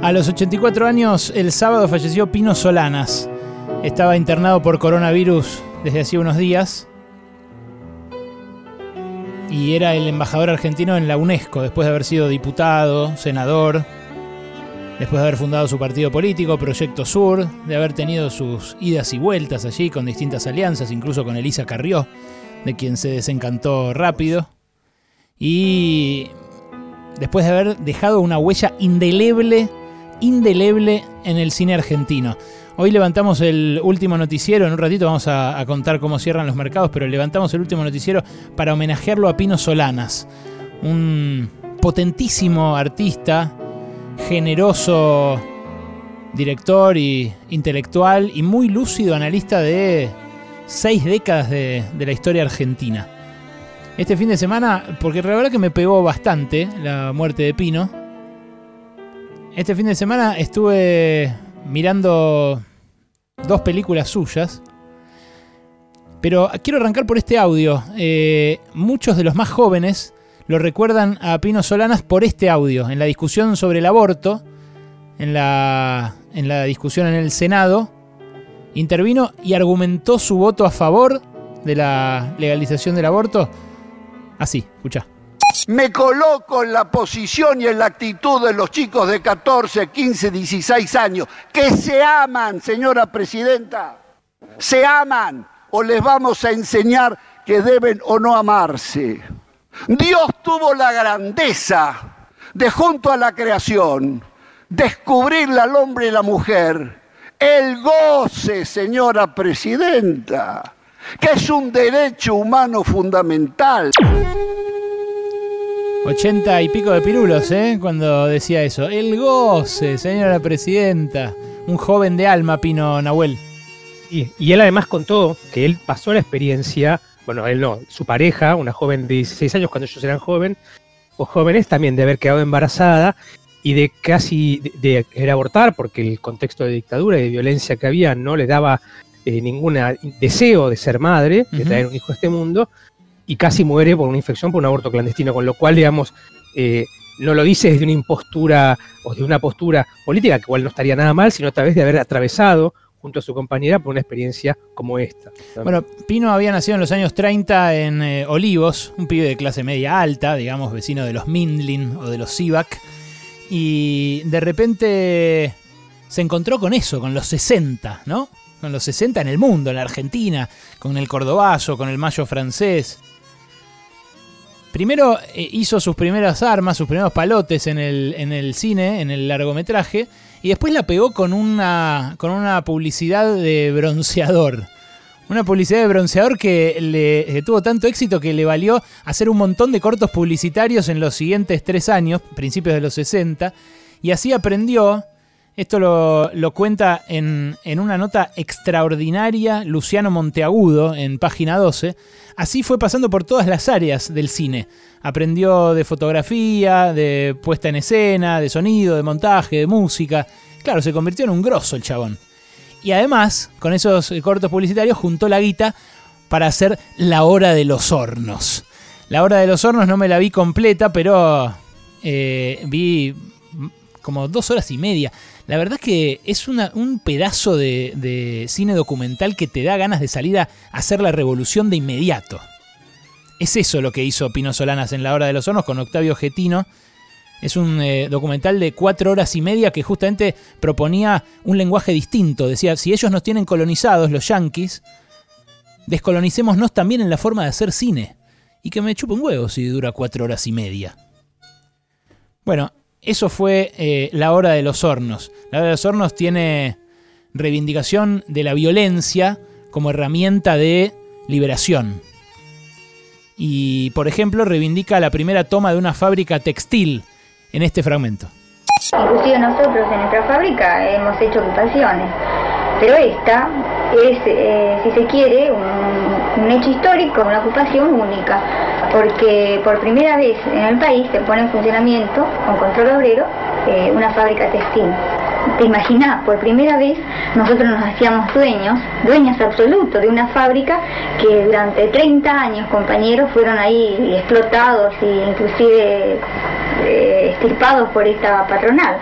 A los 84 años, el sábado falleció Pino Solanas. Estaba internado por coronavirus desde hacía unos días. Y era el embajador argentino en la UNESCO, después de haber sido diputado, senador, después de haber fundado su partido político, Proyecto Sur, de haber tenido sus idas y vueltas allí con distintas alianzas, incluso con Elisa Carrió, de quien se desencantó rápido. Y después de haber dejado una huella indeleble indeleble en el cine argentino. Hoy levantamos el último noticiero, en un ratito vamos a, contar cómo cierran los mercados, pero levantamos el último noticiero para homenajearlo a Pino Solanas, un potentísimo artista, generoso director y intelectual y muy lúcido analista de seis décadas de, de la historia argentina. Este fin de semana, porque la verdad que me pegó bastante la muerte de Pino, este fin de semana estuve mirando dos películas suyas. Pero quiero arrancar por este audio. Eh, muchos de los más jóvenes lo recuerdan a Pino Solanas por este audio. En la discusión sobre el aborto, en la, en la discusión en el Senado, intervino y argumentó su voto a favor de la legalización del aborto. Así, escucha me coloco en la posición y en la actitud de los chicos de 14, 15, 16 años, que se aman, señora presidenta, se aman o les vamos a enseñar que deben o no amarse. Dios tuvo la grandeza de junto a la creación descubrirle al hombre y la mujer el goce, señora presidenta, que es un derecho humano fundamental. Ochenta y pico de pirulos, ¿eh? Cuando decía eso. El goce, señora presidenta. Un joven de alma, Pino Nahuel. Y, y él además contó que él pasó la experiencia, bueno, él no, su pareja, una joven de 16 años cuando ellos eran jóvenes, o jóvenes también de haber quedado embarazada y de casi de, querer abortar porque el contexto de dictadura y de violencia que había no le daba eh, ningún deseo de ser madre, de traer un hijo a este mundo, y casi muere por una infección por un aborto clandestino, con lo cual, digamos, eh, no lo dice desde una impostura o de una postura política, que igual no estaría nada mal, sino a través de haber atravesado junto a su compañera por una experiencia como esta. Bueno, Pino había nacido en los años 30 en eh, Olivos, un pibe de clase media alta, digamos, vecino de los Mindlin o de los Sivak, y de repente se encontró con eso, con los 60, ¿no? Con los 60 en el mundo, en la Argentina, con el cordobazo, con el mayo francés. Primero eh, hizo sus primeras armas, sus primeros palotes en el, cine, en el largometraje, y después la pegó con una, con una publicidad de bronceador. Una publicidad de bronceador que le tuvo tanto éxito que le valió hacer un montón de cortos publicitarios en los siguientes tres años, principios de los 60, y así aprendió esto lo, cuenta en, una nota extraordinaria Luciano Monteagudo en página 12. Así fue pasando por todas las áreas del cine. Aprendió de fotografía, de puesta en escena, de sonido, de montaje, de música. Claro, se convirtió en un grosso el chabón. Y además, con esos cortos publicitarios, juntó la guita para hacer La Hora de los Hornos. La Hora de los Hornos no me la vi completa, pero eh, vi como dos horas y media. La verdad es que es un pedazo de, cine documental que te da ganas de salir a hacer la revolución de inmediato. Es eso lo que hizo Pino Solanas en La Hora de los Hornos con Octavio Getino. Es un eh, documental de cuatro horas y media que justamente proponía un lenguaje distinto. Decía, si ellos nos tienen colonizados, los yanquis, descolonicémonos también en la forma de hacer cine. Y que me chupe un huevo si dura cuatro horas y media. Bueno, eso fue eh, la hora de los hornos. La hora de los hornos tiene reivindicación de la violencia como herramienta de liberación. Y, por ejemplo, reivindica la primera toma de una fábrica textil en este fragmento. Inclusive nosotros en nuestra fábrica hemos hecho ocupaciones, pero esta es, eh, si se quiere, un hecho histórico, una ocupación única porque por primera vez en el país se pone en funcionamiento, con control obrero, eh, una fábrica textil. ¿Te imaginas? Por primera vez nosotros nos hacíamos dueños, dueños absolutos de una fábrica que durante 30 años, compañeros, fueron ahí explotados e inclusive eh, estirpados por esta patronal.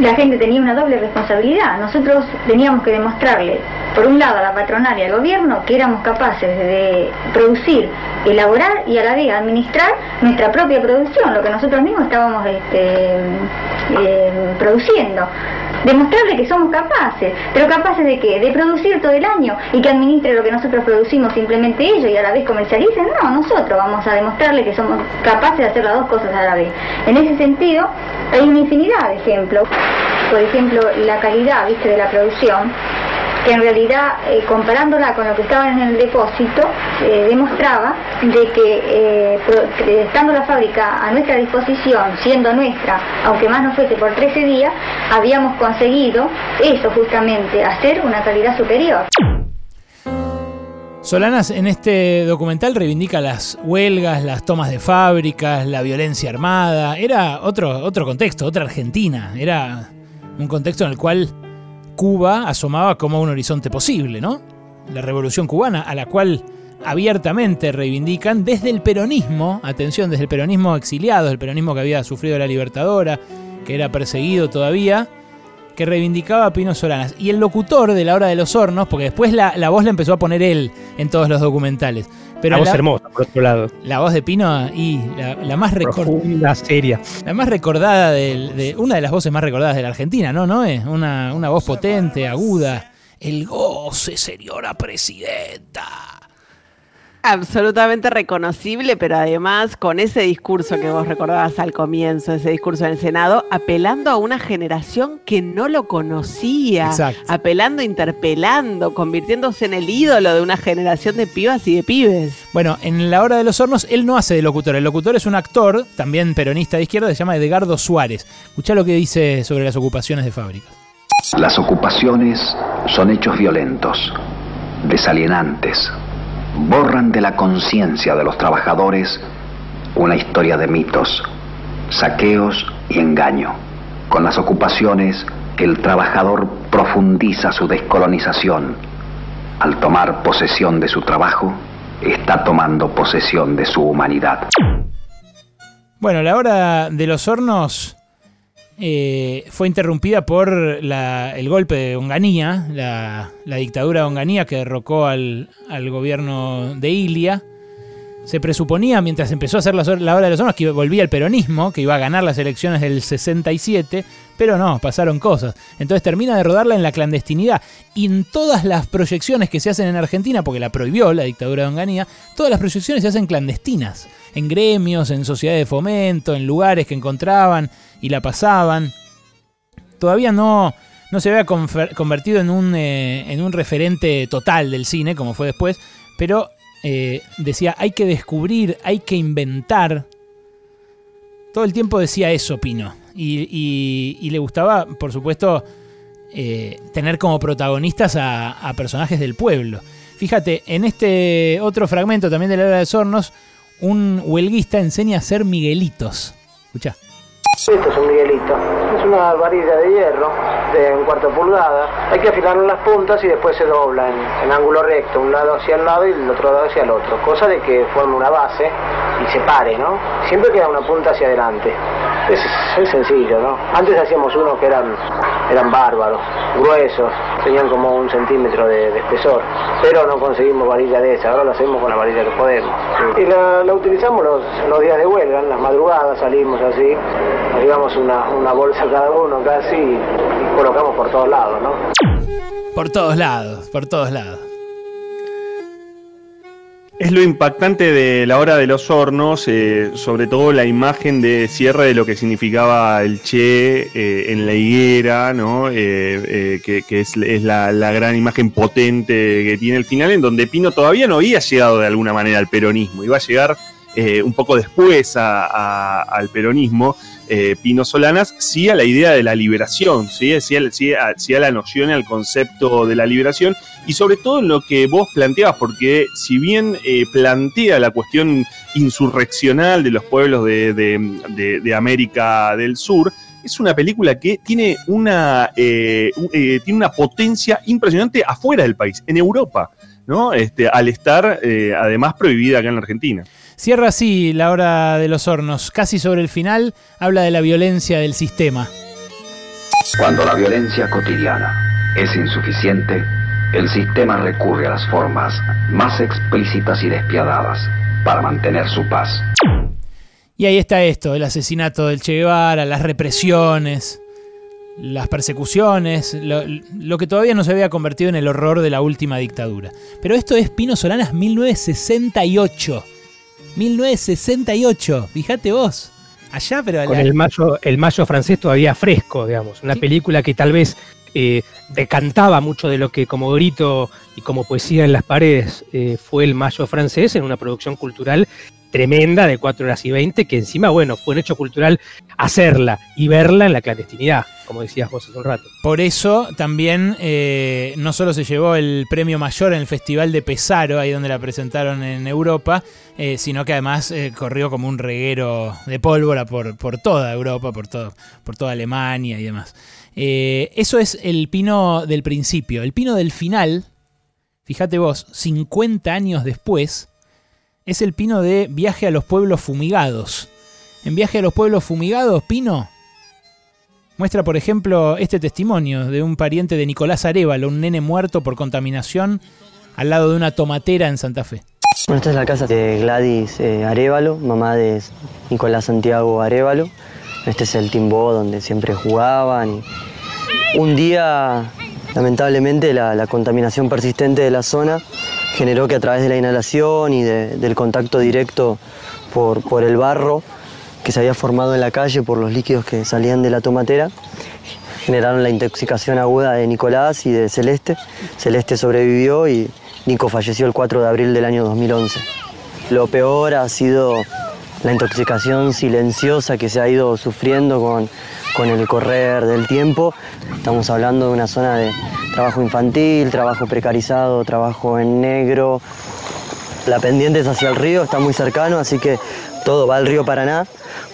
La gente tenía una doble responsabilidad. Nosotros teníamos que demostrarle, por un lado, a la patronal y al gobierno que éramos capaces de producir, elaborar y a la vez administrar nuestra propia producción, lo que nosotros mismos estábamos este, eh, produciendo demostrarle que somos capaces, pero capaces de qué? De producir todo el año y que administre lo que nosotros producimos simplemente ellos y a la vez comercialicen. No, nosotros vamos a demostrarle que somos capaces de hacer las dos cosas a la vez. En ese sentido, hay una infinidad de ejemplos. Por ejemplo, la calidad, viste, de la producción que en realidad, eh, comparándola con lo que estaba en el depósito, eh, demostraba de que eh, estando la fábrica a nuestra disposición, siendo nuestra, aunque más no fuese por 13 días, habíamos conseguido eso justamente, hacer una calidad superior. Solanas en este documental reivindica las huelgas, las tomas de fábricas, la violencia armada. Era otro, otro contexto, otra Argentina. Era un contexto en el cual Cuba asomaba como un horizonte posible, ¿no? La revolución cubana, a la cual abiertamente reivindican desde el peronismo, atención, desde el peronismo exiliado, el peronismo que había sufrido la Libertadora, que era perseguido todavía, que reivindicaba a Pino Solanas. Y el locutor de La Hora de los Hornos, porque después la, la voz la empezó a poner él en todos los documentales. Pero la voz hermosa, por otro lado. La voz de Pino y la, más recordada. seria. La más recordada de, una de las voces más recordadas de la Argentina, ¿no? ¿No es? Una, una voz potente, aguda. El goce, señora presidenta absolutamente reconocible, pero además con ese discurso que vos recordabas al comienzo, ese discurso en el Senado, apelando a una generación que no lo conocía, apelando, interpelando, convirtiéndose en el ídolo de una generación de pibas y de pibes. Bueno, en La Hora de los Hornos, él no hace de locutor, el locutor es un actor, también peronista de izquierda, se llama Edgardo Suárez. Escucha lo que dice sobre las ocupaciones de fábricas. Las ocupaciones son hechos violentos, desalienantes, borran de la conciencia de los trabajadores una historia de mitos, saqueos y engaño. Con las ocupaciones, el trabajador profundiza su descolonización. Al tomar posesión de su trabajo, está tomando posesión de su humanidad. Bueno, la hora de los hornos eh, fue interrumpida por el golpe de Onganía, la, dictadura de Onganía que derrocó al, gobierno de Ilia. Se presuponía, mientras empezó a hacer la, hora de los hornos, que volvía el peronismo, que iba a ganar las elecciones del 67, pero no, pasaron cosas. Entonces termina de rodarla en la clandestinidad. Y en todas las proyecciones que se hacen en Argentina, porque la prohibió la dictadura de Onganía, todas las proyecciones se hacen clandestinas. En gremios, en sociedades de fomento, en lugares que encontraban y la pasaban. Todavía no, no se había convertido en un, eh, en un referente total del cine, como fue después, pero eh, decía, hay que descubrir, hay que inventar. Todo el tiempo decía eso Pino. Y, le gustaba, por supuesto, eh, tener como protagonistas a, personajes del pueblo. Fíjate, en este otro fragmento también de la era de Sornos, un huelguista enseña a ser Miguelitos. Escucha. Esto es un Miguelito. Es una varilla de hierro de un cuarto pulgada. Hay que afilar las puntas y después se dobla en, ángulo recto, un lado hacia el lado y el otro lado hacia el otro. Cosa de que forme una base y se pare, ¿no? Siempre queda una punta hacia adelante. Es, es sencillo, ¿no? Antes hacíamos unos que eran, eran bárbaros, gruesos, tenían como un centímetro de, espesor, pero no conseguimos varilla de esa, ahora lo hacemos con la varilla que podemos. Y la, utilizamos los, los días de huelga, en las madrugadas salimos así, nos una, una bolsa cada uno casi y colocamos por todos lados, ¿no? Por todos lados, por todos lados. Es lo impactante de la hora de los hornos, eh, sobre todo la imagen de cierre de lo que significaba el Che eh, en la higuera, ¿no? Eh, que, es, la, gran imagen potente que tiene el final, en donde Pino todavía no había llegado de alguna manera al peronismo, iba a llegar un poco después al peronismo, eh, Pino Solanas, sí a la idea de la liberación, ¿sí? a, la noción, al concepto de la liberación y sobre todo en lo que vos planteabas, porque si bien eh, plantea la cuestión insurreccional de los pueblos de, América del Sur, es una película que tiene una, eh, tiene una potencia impresionante afuera del país, en Europa, ¿no? Este, al estar además prohibida acá en la Argentina. Cierra así la hora de los hornos. Casi sobre el final habla de la violencia del sistema. Cuando la violencia cotidiana es insuficiente, el sistema recurre a las formas más explícitas y despiadadas para mantener su paz. Y ahí está esto, el asesinato del Che Guevara, las represiones, las persecuciones, lo, que todavía no se había convertido en el horror de la última dictadura. Pero esto es Pino Solanas 1968. 1968, fíjate vos. Allá, pero Con el mayo, el mayo francés todavía fresco, digamos. Una película que tal vez eh, decantaba mucho de lo que como grito y como poesía en las paredes eh, fue el mayo francés en una producción cultural tremenda de 4 horas y 20, que encima, bueno, fue un hecho cultural hacerla y verla en la clandestinidad, como decías vos hace un rato. Por eso también eh, no solo se llevó el premio mayor en el Festival de Pesaro, ahí donde la presentaron en Europa, eh, sino que además eh, corrió como un reguero de pólvora por, por toda Europa, por, todo, por toda Alemania y demás. eso es el pino del principio. El pino del final, fíjate vos, 50 años después, es el pino de Viaje a los Pueblos Fumigados. En Viaje a los Pueblos Fumigados, Pino muestra, por ejemplo, este testimonio de un pariente de Nicolás Arevalo, un nene muerto por contaminación al lado de una tomatera en Santa Fe. Bueno, esta es la casa de Gladys eh, Arevalo, mamá de Nicolás Santiago Arevalo. Este es el timbó donde siempre jugaban. un día, lamentablemente, la contaminación persistente de la zona generó que a través de la inhalación y del contacto directo por, por el barro que se había formado en la calle por los líquidos que salían de la tomatera, generaron la intoxicación aguda de Nicolás y de Celeste. Celeste sobrevivió y Nico falleció el 4 de abril del año 2011. Lo peor ha sido la intoxicación silenciosa que se ha ido sufriendo con, con el correr del tiempo. Estamos hablando de una zona de trabajo infantil, trabajo precarizado, trabajo en negro. La pendiente es hacia el río, está muy cercano, así que todo va al río Paraná.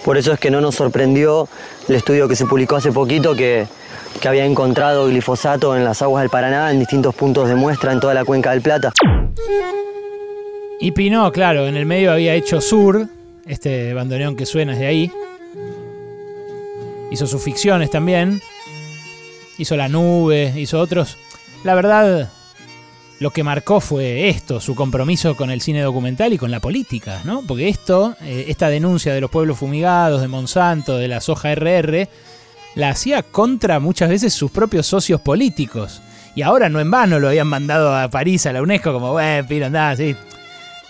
Por eso es que no nos sorprendió el estudio que se publicó hace poquito que, había encontrado glifosato en las aguas del Paraná en distintos puntos de muestra en toda la cuenca del Plata. Y Pinó, claro, en el medio había hecho Sur, este bandoneón que suena es de ahí. Hizo sus ficciones también hizo La Nube, hizo otros. La verdad, lo que marcó fue esto, su compromiso con el cine documental y con la política, ¿no? Porque esto, eh, esta denuncia de los pueblos fumigados, de Monsanto, de la soja RR, la hacía contra muchas veces sus propios socios políticos. Y ahora no en vano lo habían mandado a París, a la UNESCO, como, bueno, piro, andá, sí.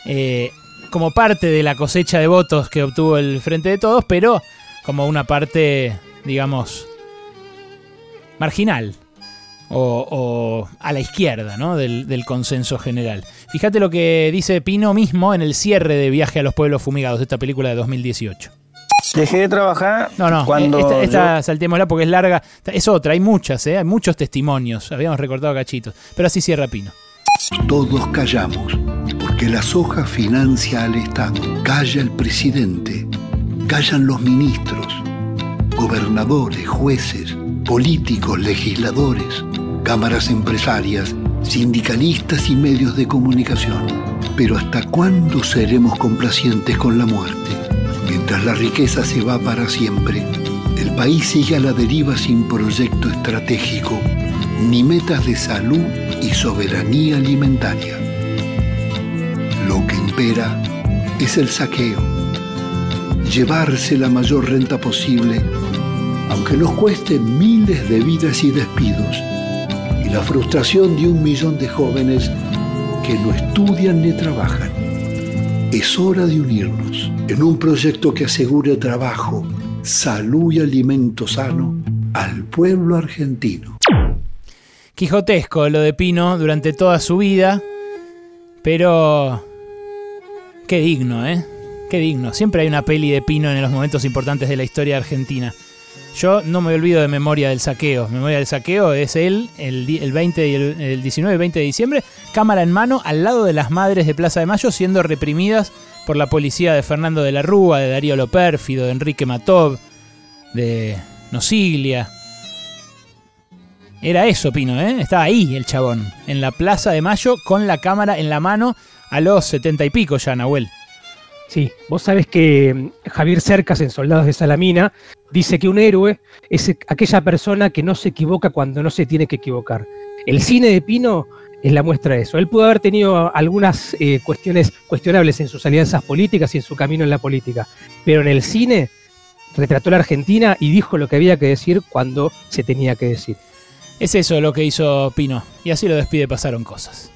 Eh, como parte de la cosecha de votos que obtuvo el Frente de Todos, pero como una parte, digamos, marginal o, a la izquierda ¿no? del, consenso general. Fíjate lo que dice Pino mismo en el cierre de Viaje a los Pueblos Fumigados, de esta película de 2018. Dejé de trabajar. No, no, cuando esta, saltémosla porque es larga. Es otra, hay muchas, ¿eh? hay muchos testimonios. Habíamos recortado cachitos. Pero así cierra Pino. Todos callamos, porque la soja financia al Estado. Calla el presidente, callan los ministros, gobernadores, jueces, políticos, legisladores, cámaras empresarias, sindicalistas y medios de comunicación. Pero ¿hasta cuándo seremos complacientes con la muerte? Mientras la riqueza se va para siempre, el país sigue a la deriva sin proyecto estratégico, ni metas de salud y soberanía alimentaria. Lo que impera es el saqueo, llevarse la mayor renta posible aunque nos cueste miles de vidas y despidos, y la frustración de un millón de jóvenes que no estudian ni trabajan. Es hora de unirnos en un proyecto que asegure trabajo, salud y alimento sano al pueblo argentino. Quijotesco lo de Pino durante toda su vida, pero qué digno, ¿eh? Qué digno. Siempre hay una peli de Pino en los momentos importantes de la historia argentina. Yo no me olvido de Memoria del Saqueo. Memoria del Saqueo es él, el, 20 el, 19 y 20 de diciembre, cámara en mano al lado de las madres de Plaza de Mayo siendo reprimidas por la policía de Fernando de la Rúa, de Darío Lopérfido, de Enrique Matov, de Nosiglia. Era eso, Pino, ¿eh? Estaba ahí el chabón, en la Plaza de Mayo con la cámara en la mano a los setenta y pico ya, Nahuel. Sí, vos sabés que mm, Javier Cercas en Soldados de Salamina dice que un héroe es aquella persona que no se equivoca cuando no se tiene que equivocar. El cine de Pino es la muestra de eso. Él pudo haber tenido algunas eh, cuestiones cuestionables en sus alianzas políticas y en su camino en la política, pero en el cine retrató la Argentina y dijo lo que había que decir cuando se tenía que decir. Es eso lo que hizo Pino, y así lo despide Pasaron Cosas.